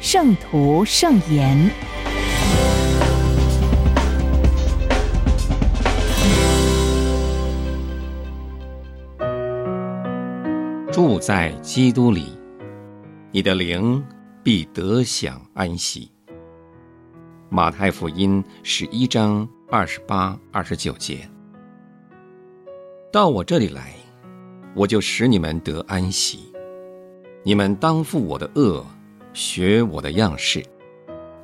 圣徒圣言，住在基督里，你的灵必得享安息。马太福音十一章二十八、二十九节：到我这里来，我就使你们得安息。你们当负我的恶。学我的样式，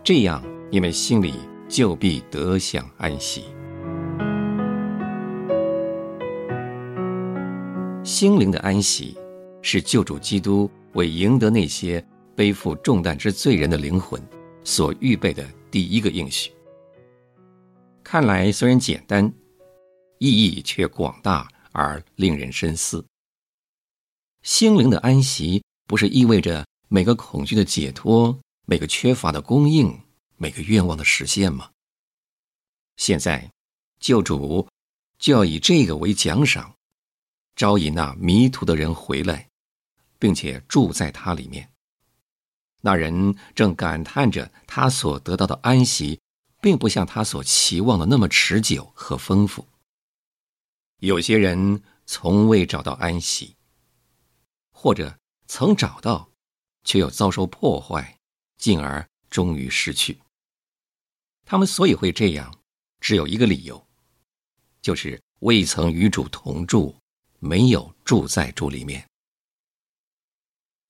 这样你们心里就必得享安息。心灵的安息，是救主基督为赢得那些背负重担之罪人的灵魂所预备的第一个应许。看来虽然简单，意义却广大而令人深思。心灵的安息，不是意味着。每个恐惧的解脱，每个缺乏的供应，每个愿望的实现吗？现在，救主就要以这个为奖赏，招引那迷途的人回来，并且住在他里面。那人正感叹着他所得到的安息，并不像他所期望的那么持久和丰富。有些人从未找到安息，或者曾找到。却又遭受破坏，进而终于失去。他们所以会这样，只有一个理由，就是未曾与主同住，没有住在主里面。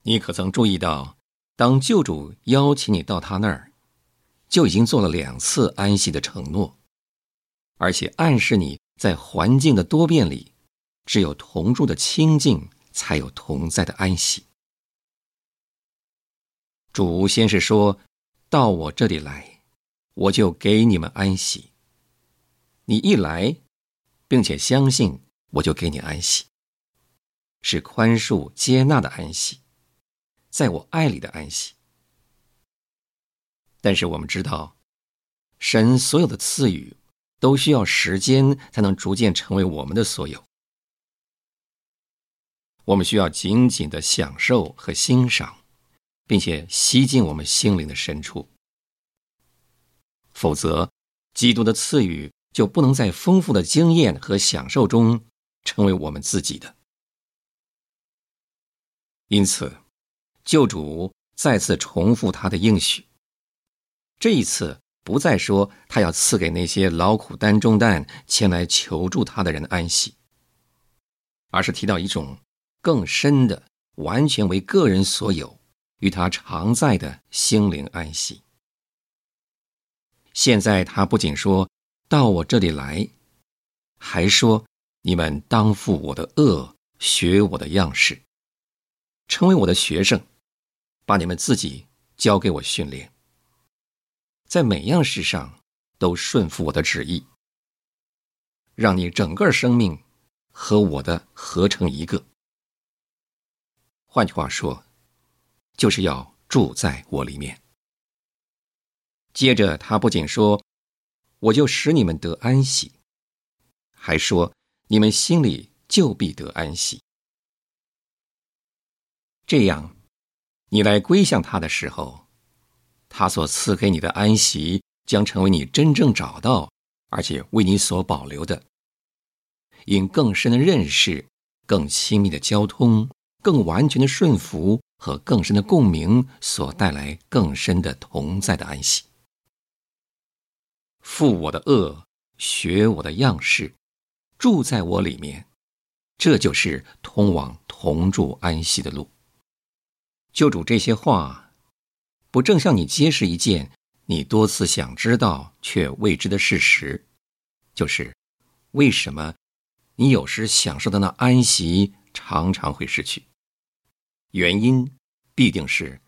你可曾注意到，当救主邀请你到他那儿，就已经做了两次安息的承诺，而且暗示你在环境的多变里，只有同住的清净，才有同在的安息。主先是说：“到我这里来，我就给你们安息。你一来，并且相信，我就给你安息，是宽恕、接纳的安息，在我爱里的安息。但是我们知道，神所有的赐予都需要时间才能逐渐成为我们的所有。我们需要紧紧的享受和欣赏。”并且吸进我们心灵的深处，否则，基督的赐予就不能在丰富的经验和享受中成为我们自己的。因此，救主再次重复他的应许，这一次不再说他要赐给那些劳苦担重担前来求助他的人安息，而是提到一种更深的、完全为个人所有。与他常在的心灵安息。现在他不仅说到我这里来，还说你们当负我的恶，学我的样式，成为我的学生，把你们自己交给我训练，在每样事上都顺服我的旨意，让你整个生命和我的合成一个。换句话说。就是要住在我里面。接着，他不仅说：“我就使你们得安息”，还说：“你们心里就必得安息。”这样，你来归向他的时候，他所赐给你的安息将成为你真正找到而且为你所保留的。因更深的认识、更亲密的交通、更完全的顺服。和更深的共鸣所带来更深的同在的安息。负我的恶，学我的样式，住在我里面，这就是通往同住安息的路。救主这些话，不正向你揭示一件你多次想知道却未知的事实，就是为什么你有时享受的那安息常常会失去？原因必定是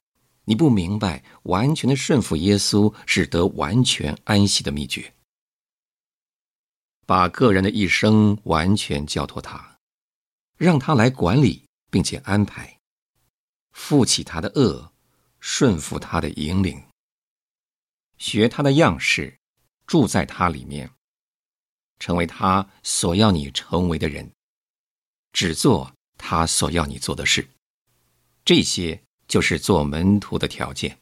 你不明白完全的顺服耶稣是得完全安息的秘诀。把个人的一生完全交托他，让他来管理并且安排，负起他的恶，顺服他的引领，学他的样式，住在他里面，成为他所要你成为的人，只做他所要你做的事。这些就是做门徒的条件。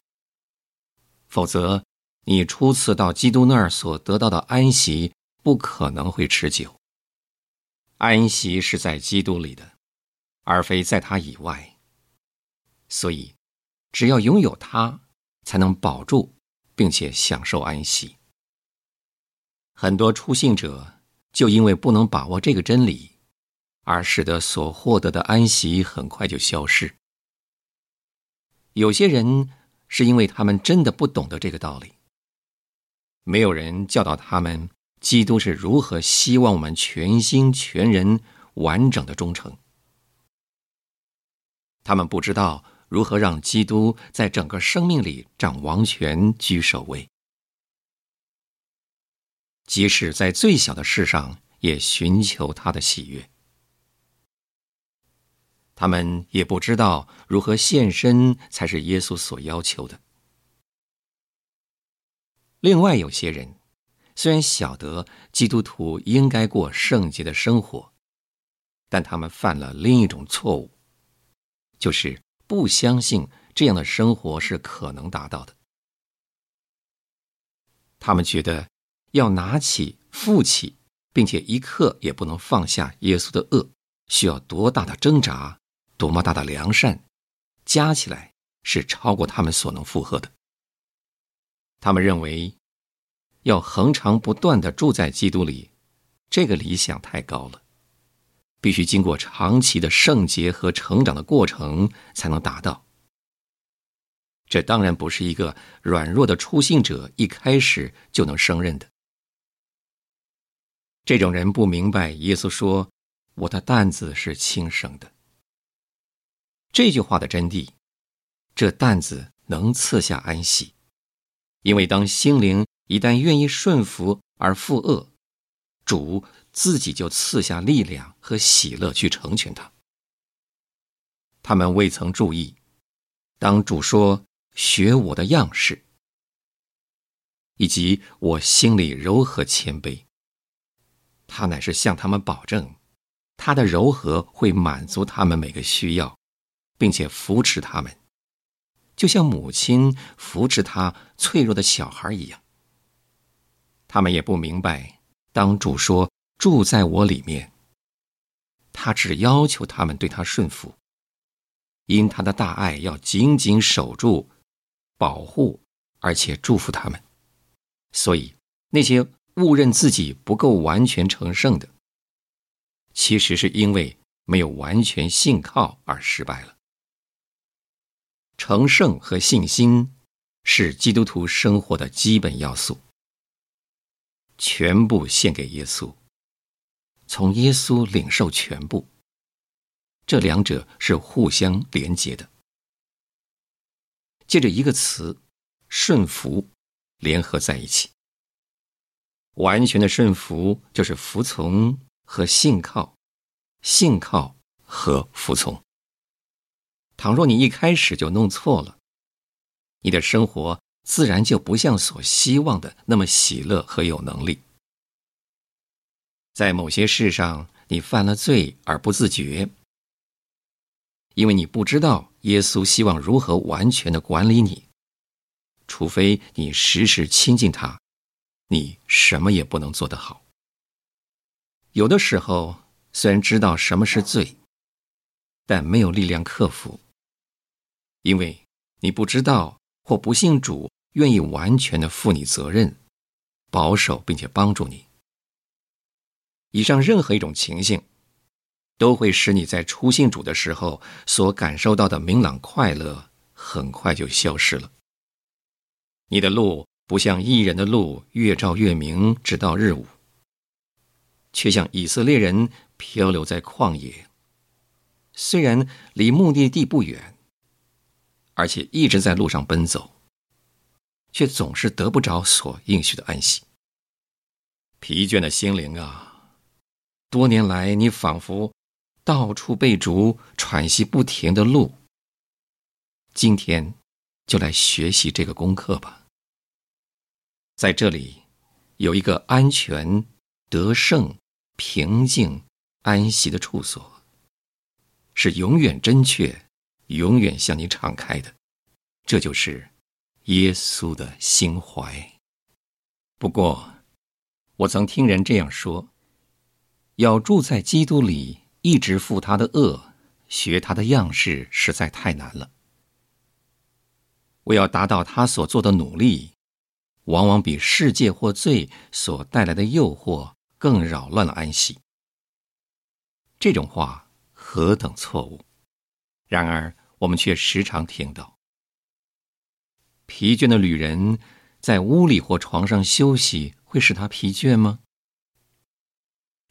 否则，你初次到基督那儿所得到的安息。不可能会持久。安息是在基督里的，而非在他以外。所以，只要拥有他，才能保住并且享受安息。很多出信者就因为不能把握这个真理，而使得所获得的安息很快就消失。有些人是因为他们真的不懂得这个道理，没有人教导他们。基督是如何希望我们全心全人、完整的忠诚？他们不知道如何让基督在整个生命里掌王权、居首位，即使在最小的事上也寻求他的喜悦。他们也不知道如何献身才是耶稣所要求的。另外，有些人。虽然晓得基督徒应该过圣洁的生活，但他们犯了另一种错误，就是不相信这样的生活是可能达到的。他们觉得要拿起、负起，并且一刻也不能放下耶稣的恶，需要多大的挣扎，多么大的良善，加起来是超过他们所能负荷的。他们认为。要恒常不断的住在基督里，这个理想太高了，必须经过长期的圣洁和成长的过程才能达到。这当然不是一个软弱的初信者一开始就能胜任的。这种人不明白耶稣说：“我的担子是轻省的。”这句话的真谛，这担子能赐下安息，因为当心灵。一旦愿意顺服而负恶，主自己就赐下力量和喜乐去成全他。他们未曾注意，当主说“学我的样式”，以及我心里柔和谦卑，他乃是向他们保证，他的柔和会满足他们每个需要，并且扶持他们，就像母亲扶持他脆弱的小孩一样。他们也不明白，当主说住在我里面，他只要求他们对他顺服，因他的大爱要紧紧守住、保护，而且祝福他们。所以那些误认自己不够完全成圣的，其实是因为没有完全信靠而失败了。成圣和信心是基督徒生活的基本要素。全部献给耶稣，从耶稣领受全部。这两者是互相连结的。借着一个词“顺服”联合在一起，完全的顺服就是服从和信靠，信靠和服从。倘若你一开始就弄错了，你的生活。自然就不像所希望的那么喜乐和有能力。在某些事上，你犯了罪而不自觉，因为你不知道耶稣希望如何完全的管理你。除非你时时亲近他，你什么也不能做得好。有的时候，虽然知道什么是罪，但没有力量克服，因为你不知道或不信主。愿意完全的负你责任，保守并且帮助你。以上任何一种情形，都会使你在初信主的时候所感受到的明朗快乐，很快就消失了。你的路不像艺人的路，越照越明，直到日午，却像以色列人漂流在旷野，虽然离目的地不远，而且一直在路上奔走，却总是得不着所应许的安息。疲倦的心灵啊，多年来你仿佛到处被逐，喘息不停的路。今天就来学习这个功课吧。在这里有一个安全、得胜、平静、安息的处所，是永远真确、永远向你敞开的。这就是耶稣的心怀。不过，我曾听人这样说：要住在基督里，一直负他的恶，学他的样式，实在太难了。我要达到他所做的努力。往往比世界或罪所带来的诱惑更扰乱了安息。这种话何等错误！然而我们却时常听到：疲倦的旅人在屋里或床上休息，会使他疲倦吗？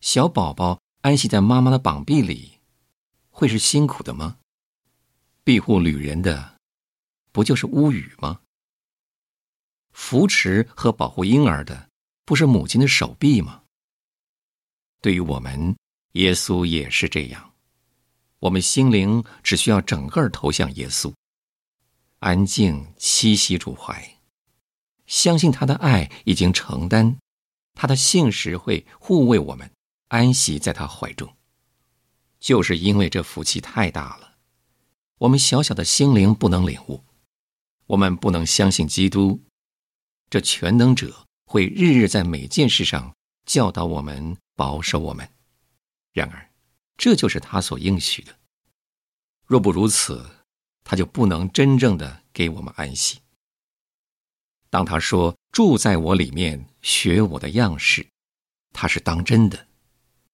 小宝宝安息在妈妈的膀臂里，会是辛苦的吗？庇护旅人的，不就是巫语吗？扶持和保护婴儿的，不是母亲的手臂吗？对于我们，耶稣也是这样。我们心灵只需要整个投向耶稣，安静栖息主怀，相信他的爱已经承担，他的信实会护卫我们，安息在他怀中。就是因为这福气太大了，我们小小的心灵不能领悟，我们不能相信基督。这全能者会日日在每件事上教导我们、保守我们。然而，这就是他所应许的。若不如此，他就不能真正的给我们安息。当他说“住在我里面，学我的样式”，他是当真的。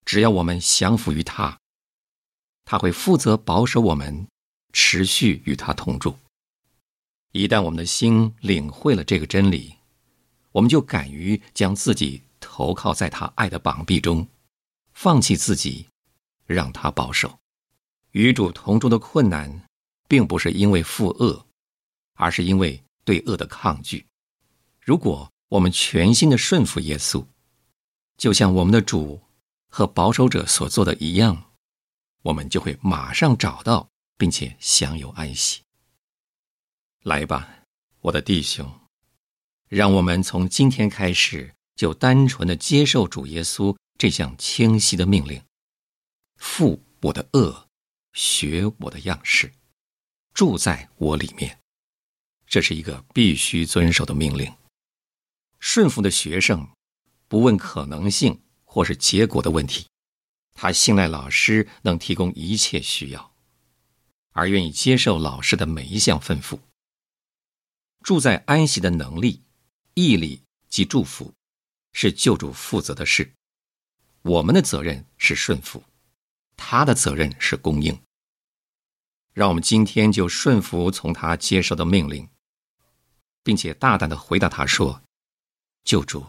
只要我们降服于他，他会负责保守我们，持续与他同住。一旦我们的心领会了这个真理，我们就敢于将自己投靠在他爱的膀臂中，放弃自己，让他保守。与主同住的困难，并不是因为负恶，而是因为对恶的抗拒。如果我们全心的顺服耶稣，就像我们的主和保守者所做的一样，我们就会马上找到并且享有安息。来吧，我的弟兄。让我们从今天开始就单纯的接受主耶稣这项清晰的命令：负我的恶，学我的样式，住在我里面。这是一个必须遵守的命令。顺服的学生不问可能性或是结果的问题，他信赖老师能提供一切需要，而愿意接受老师的每一项吩咐。住在安息的能力。毅力及祝福，是救主负责的事。我们的责任是顺服，他的责任是供应。让我们今天就顺服从他接受的命令，并且大胆的回答他说：“救主，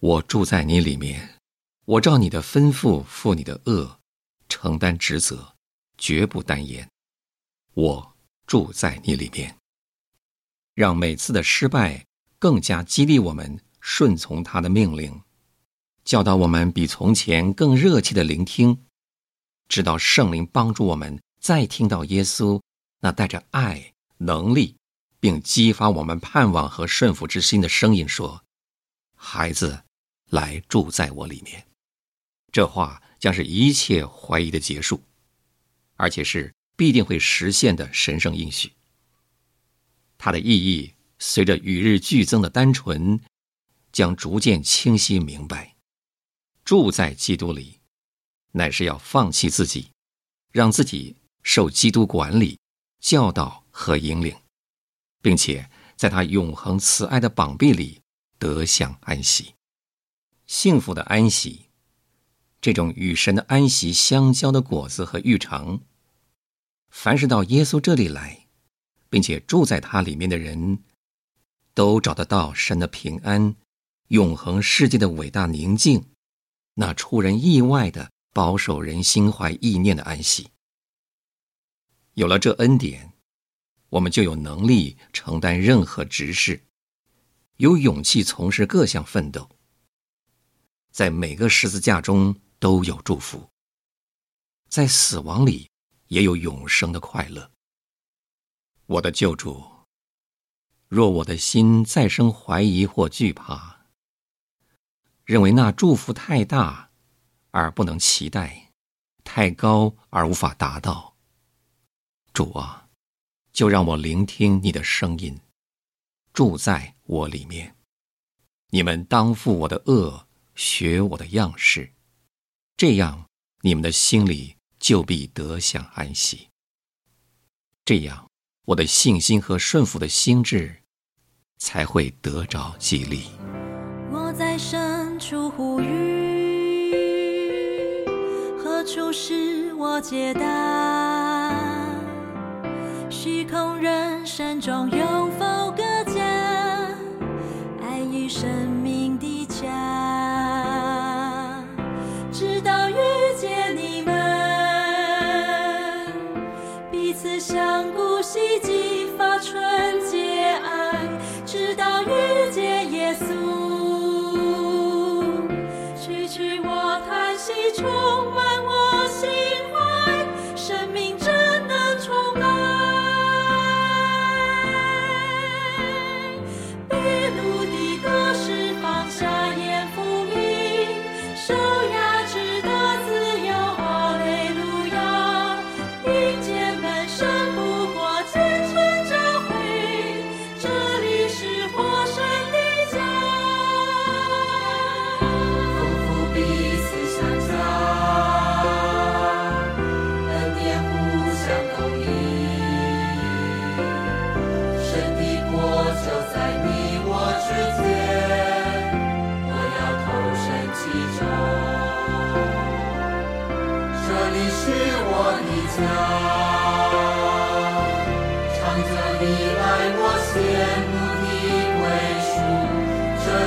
我住在你里面，我照你的吩咐负你的恶，承担职责，绝不单言。我住在你里面，让每次的失败。”更加激励我们顺从他的命令，教导我们比从前更热切的聆听，直到圣灵帮助我们再听到耶稣那带着爱、能力，并激发我们盼望和顺服之心的声音说：“孩子，来住在我里面。”这话将是一切怀疑的结束，而且是必定会实现的神圣应许。它的意义。随着与日俱增的单纯，将逐渐清晰明白。住在基督里，乃是要放弃自己，让自己受基督管理、教导和引领，并且在他永恒慈爱的膀臂里得享安息，幸福的安息。这种与神的安息相交的果子和预尝，凡是到耶稣这里来，并且住在他里面的人。都找得到神的平安，永恒世界的伟大宁静，那出人意外的保守人心怀意念的安息。有了这恩典，我们就有能力承担任何职事，有勇气从事各项奋斗。在每个十字架中都有祝福，在死亡里也有永生的快乐。我的救主，若我的心再生怀疑或惧怕，认为那祝福太大而不能期待，太高而无法达到，主啊，就让我聆听你的声音，住在我里面。你们当负我的恶，学我的样式，这样你们的心里就必得享安息。这样。我的信心和顺服的心智，才会得着激励。我在深处呼吁，何处是我解答？虚空人生中有否个家？爱与生命的家，直到遇见你们，彼此相顾。希冀发纯洁爱，直到遇见耶稣。区区我叹息，充满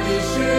你，是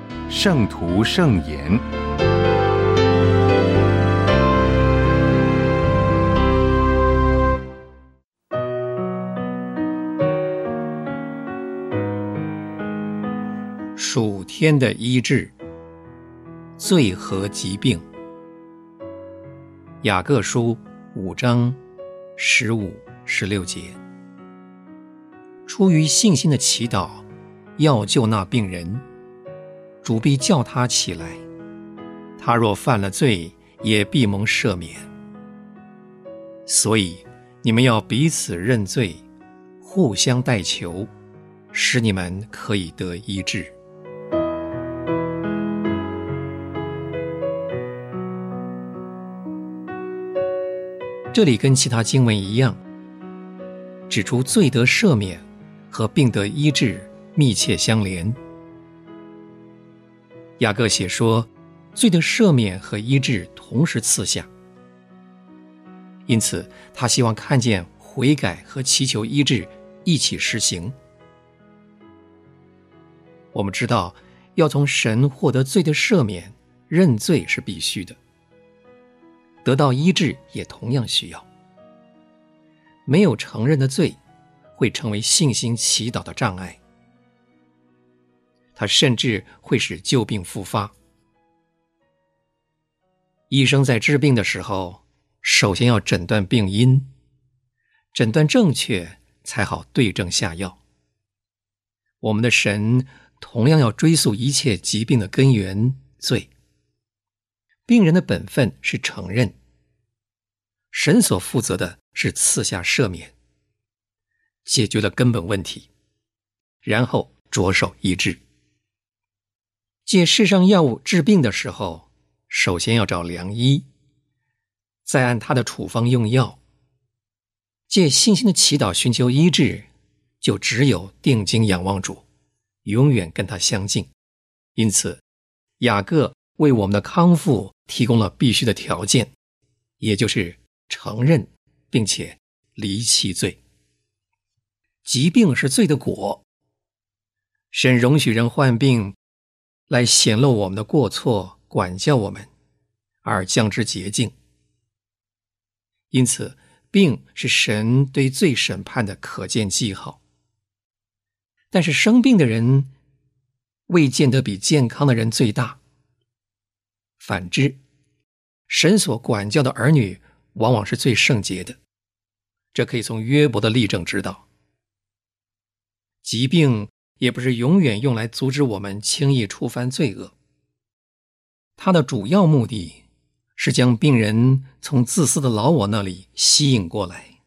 《圣徒圣言》。属天的医治，罪和疾病。雅各书五章十五、十六节。出于信心的祈祷，要救那病人，主必叫他起来。他若犯了罪，也必蒙赦免。所以你们要彼此认罪，互相代求，使你们可以得医治。这里跟其他经文一样，指出罪得赦免和病得医治密切相连。雅各写说，罪的赦免和医治同时赐下，因此他希望看见悔改和祈求医治一起实行。我们知道，要从神获得罪的赦免，认罪是必须的。得到医治也同样需要。没有承认的罪，会成为信心祈祷的障碍。它甚至会使旧病复发。医生在治病的时候，首先要诊断病因，诊断正确才好对症下药。我们的神同样要追溯一切疾病的根源——罪。病人的本分是承认，神所负责的是赐下赦免，解决了根本问题，然后着手医治。借世上药物治病的时候。首先要找良医，再按他的处方用药。借信心的祈祷寻求医治，就只有定睛仰望主，永远跟他相近。因此，雅各为我们的康复提供了必须的条件，也就是承认并且离弃罪。疾病是罪的果，神容许人患病，来显露我们的过错。管教我们，而降之洁净。因此，病是神对罪审判的可见记号。但是，生病的人未见得比健康的人最大。反之，神所管教的儿女往往是最圣洁的。这可以从约伯的例证知道。疾病也不是永远用来阻止我们轻易触犯罪恶。他的主要目的是将病人从自私的老我那里吸引过来，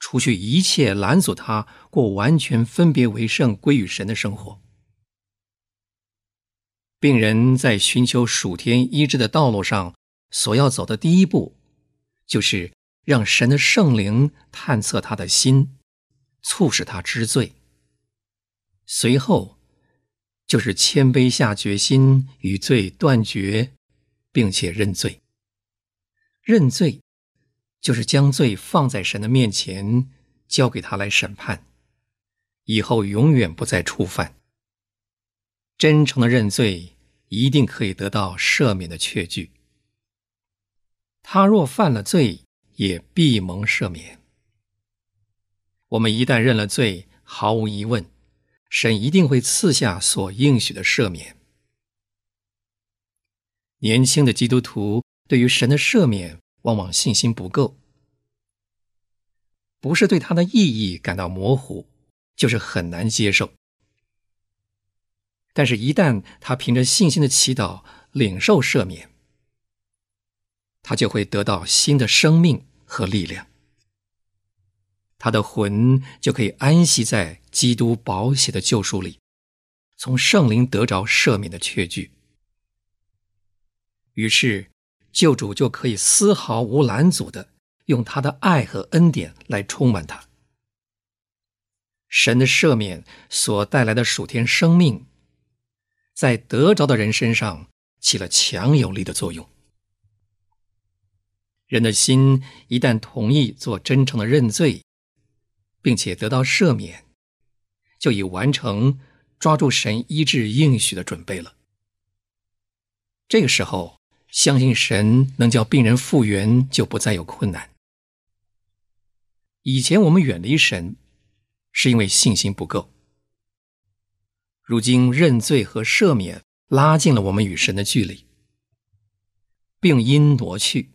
除去一切拦阻他过完全分别为圣归于神的生活。病人在寻求属天医治的道路上，所要走的第一步，就是让神的圣灵探测他的心，促使他知罪。随后。就是谦卑下决心与罪断绝，并且认罪。认罪就是将罪放在神的面前，交给他来审判，以后永远不再触犯。真诚的认罪，一定可以得到赦免的确据。他若犯了罪，也必蒙赦免。我们一旦认了罪，毫无疑问。神一定会赐下所应许的赦免。年轻的基督徒对于神的赦免往往信心不够，不是对他的意义感到模糊，就是很难接受。但是，一旦他凭着信心的祈祷领受赦免，他就会得到新的生命和力量。他的魂就可以安息在基督宝血的救赎里，从圣灵得着赦免的确据。于是，救主就可以丝毫无拦阻的用他的爱和恩典来充满他。神的赦免所带来的属天生命，在得着的人身上起了强有力的作用。人的心一旦同意做真诚的认罪。并且得到赦免，就已完成抓住神医治应许的准备了。这个时候，相信神能叫病人复原，就不再有困难。以前我们远离神，是因为信心不够。如今认罪和赦免拉近了我们与神的距离，病因挪去，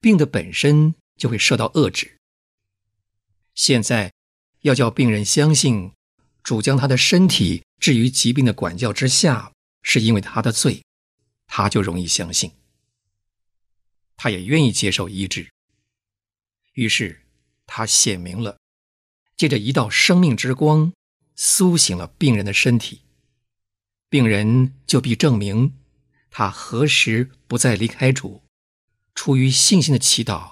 病的本身就会受到遏制。现在要叫病人相信，主将他的身体置于疾病的管教之下，是因为他的罪，他就容易相信，他也愿意接受医治。于是他显明了，借着一道生命之光，苏醒了病人的身体，病人就必证明，他何时不再离开主，出于信心的祈祷，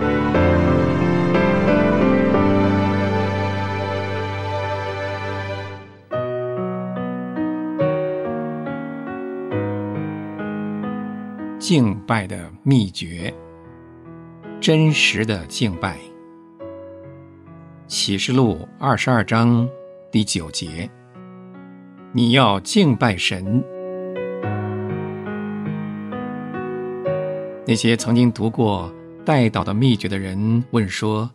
敬拜的秘诀，真实的敬拜。启示录二十二章第九节，你要敬拜神。那些曾经读过代祷的秘诀的人问说：“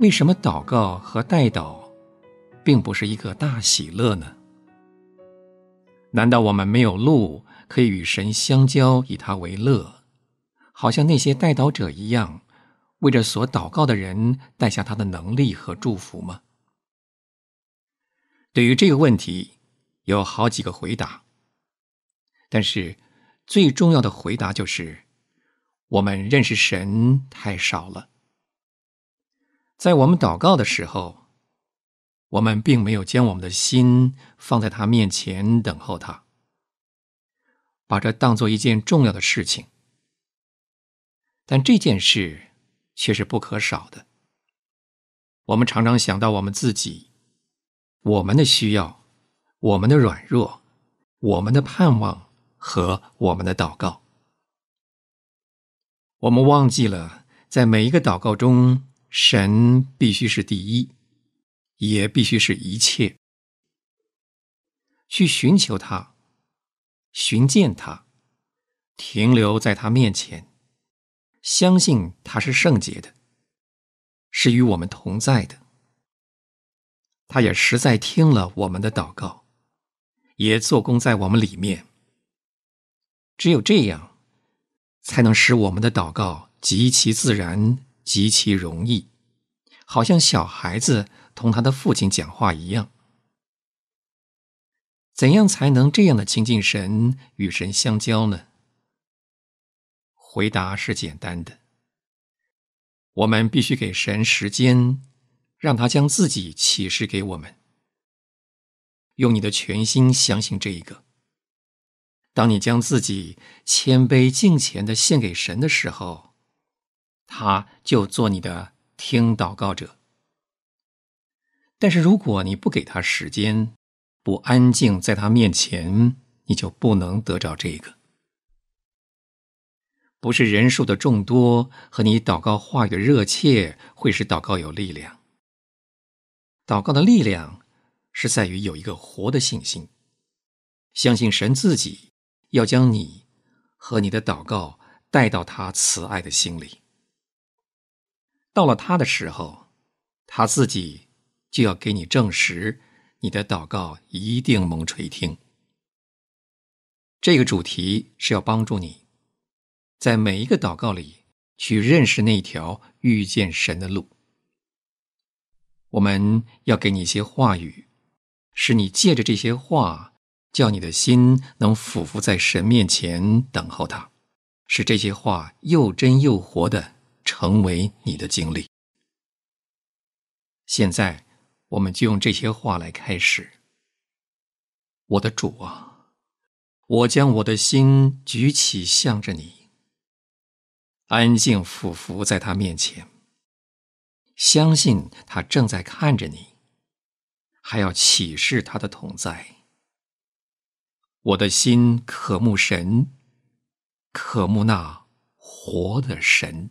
为什么祷告和代祷并不是一个大喜乐呢？难道我们没有路可以与神相交，以他为乐，好像那些代祷者一样，为着所祷告的人带下他的能力和祝福吗？”对于这个问题，有好几个回答，但是最重要的回答就是。我们认识神太少了，在我们祷告的时候，我们并没有将我们的心放在他面前等候他，把这当做一件重要的事情。但这件事却是不可少的。我们常常想到我们自己、我们的需要、我们的软弱、我们的盼望和我们的祷告。我们忘记了，在每一个祷告中，神必须是第一，也必须是一切。去寻求他，寻见他，停留在他面前，相信他是圣洁的，是与我们同在的。他也实在听了我们的祷告，也做工在我们里面。只有这样。才能使我们的祷告极其自然、极其容易，好像小孩子同他的父亲讲话一样。怎样才能这样的亲近神、与神相交呢？回答是简单的：我们必须给神时间，让他将自己启示给我们。用你的全心相信这一个。当你将自己谦卑敬虔的献给神的时候，他就做你的听祷告者。但是如果你不给他时间，不安静在他面前，你就不能得着这个。不是人数的众多和你祷告话语的热切会使祷告有力量。祷告的力量是在于有一个活的信心，相信神自己。要将你和你的祷告带到他慈爱的心里。到了他的时候，他自己就要给你证实，你的祷告一定蒙垂听。这个主题是要帮助你，在每一个祷告里去认识那条遇见神的路。我们要给你一些话语，使你借着这些话。叫你的心能俯伏在神面前等候他，使这些话又真又活的成为你的经历。现在，我们就用这些话来开始。我的主啊，我将我的心举起，向着你，安静俯伏在他面前，相信他正在看着你，还要启示他的同在。我的心渴慕神，渴慕那活的神。